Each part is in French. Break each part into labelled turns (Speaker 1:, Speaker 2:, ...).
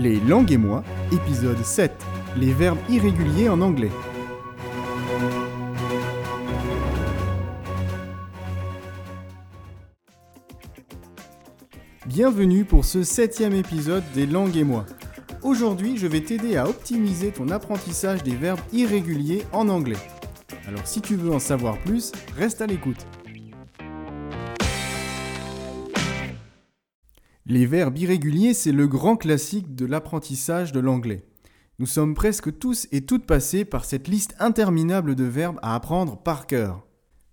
Speaker 1: Les langues et moi, épisode 7. Les verbes irréguliers en anglais. Bienvenue pour ce septième épisode des langues et moi. Aujourd'hui, je vais t'aider à optimiser ton apprentissage des verbes irréguliers en anglais. Alors si tu veux en savoir plus, reste à l'écoute. Les verbes irréguliers, c'est le grand classique de l'apprentissage de l'anglais. Nous sommes presque tous et toutes passés par cette liste interminable de verbes à apprendre par cœur.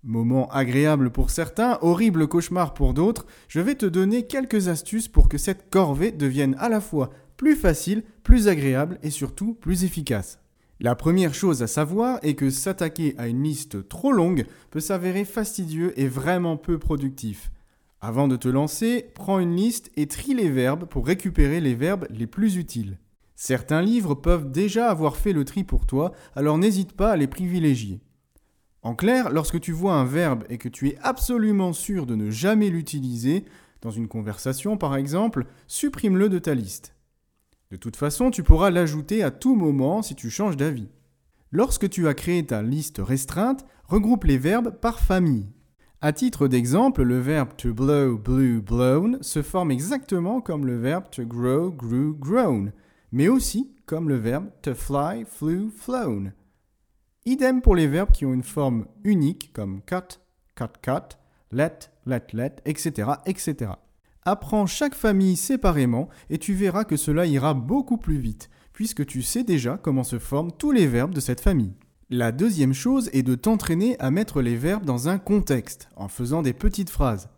Speaker 1: Moment agréable pour certains, horrible cauchemar pour d'autres, je vais te donner quelques astuces pour que cette corvée devienne à la fois plus facile, plus agréable et surtout plus efficace. La première chose à savoir est que s'attaquer à une liste trop longue peut s'avérer fastidieux et vraiment peu productif. Avant de te lancer, prends une liste et trie les verbes pour récupérer les verbes les plus utiles. Certains livres peuvent déjà avoir fait le tri pour toi, alors n'hésite pas à les privilégier. En clair, lorsque tu vois un verbe et que tu es absolument sûr de ne jamais l'utiliser, dans une conversation par exemple, supprime-le de ta liste. De toute façon, tu pourras l'ajouter à tout moment si tu changes d'avis. Lorsque tu as créé ta liste restreinte, regroupe les verbes par famille. À titre d'exemple, le verbe to blow, blew, blown se forme exactement comme le verbe to grow, grew, grown, mais aussi comme le verbe to fly, flew, flown. Idem pour les verbes qui ont une forme unique comme cut, cut, cut, let, let, let, etc., etc. Apprends chaque famille séparément et tu verras que cela ira beaucoup plus vite, puisque tu sais déjà comment se forment tous les verbes de cette famille. La deuxième chose est de t'entraîner à mettre les verbes dans un contexte, en faisant des petites phrases.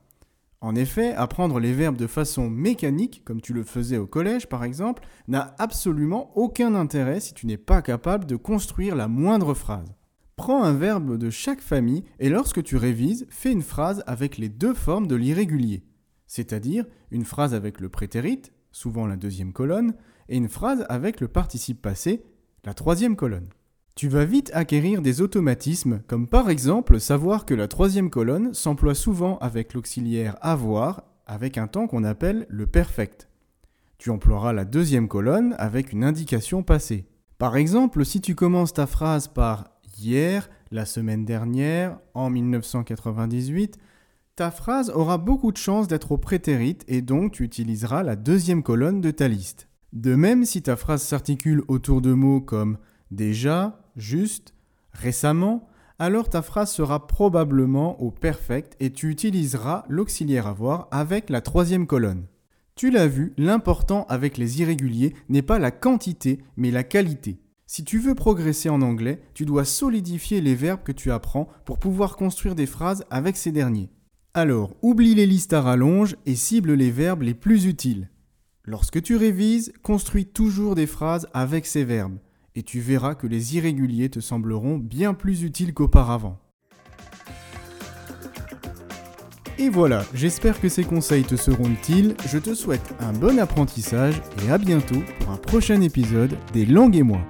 Speaker 1: En effet, apprendre les verbes de façon mécanique, comme tu le faisais au collège par exemple, n'a absolument aucun intérêt si tu n'es pas capable de construire la moindre phrase. Prends un verbe de chaque famille et lorsque tu révises, fais une phrase avec les deux formes de l'irrégulier, c'est-à-dire une phrase avec le prétérit, souvent la deuxième colonne, et une phrase avec le participe passé, la troisième colonne. Tu vas vite acquérir des automatismes, comme par exemple savoir que la troisième colonne s'emploie souvent avec l'auxiliaire avoir, avec un temps qu'on appelle le perfect. Tu emploieras la deuxième colonne avec une indication passée. Par exemple, si tu commences ta phrase par hier, la semaine dernière, en 1998, ta phrase aura beaucoup de chances d'être au prétérit et donc tu utiliseras la deuxième colonne de ta liste. De même, si ta phrase s'articule autour de mots comme déjà, juste, récemment, alors ta phrase sera probablement au perfect et tu utiliseras l'auxiliaire avoir avec la troisième colonne. Tu l'as vu, l'important avec les irréguliers n'est pas la quantité mais la qualité. Si tu veux progresser en anglais, tu dois solidifier les verbes que tu apprends pour pouvoir construire des phrases avec ces derniers. Alors, oublie les listes à rallonge et cible les verbes les plus utiles. Lorsque tu révises, construis toujours des phrases avec ces verbes et tu verras que les irréguliers te sembleront bien plus utiles qu'auparavant. Et voilà, j'espère que ces conseils te seront utiles, je te souhaite un bon apprentissage et à bientôt pour un prochain épisode des langues et moi.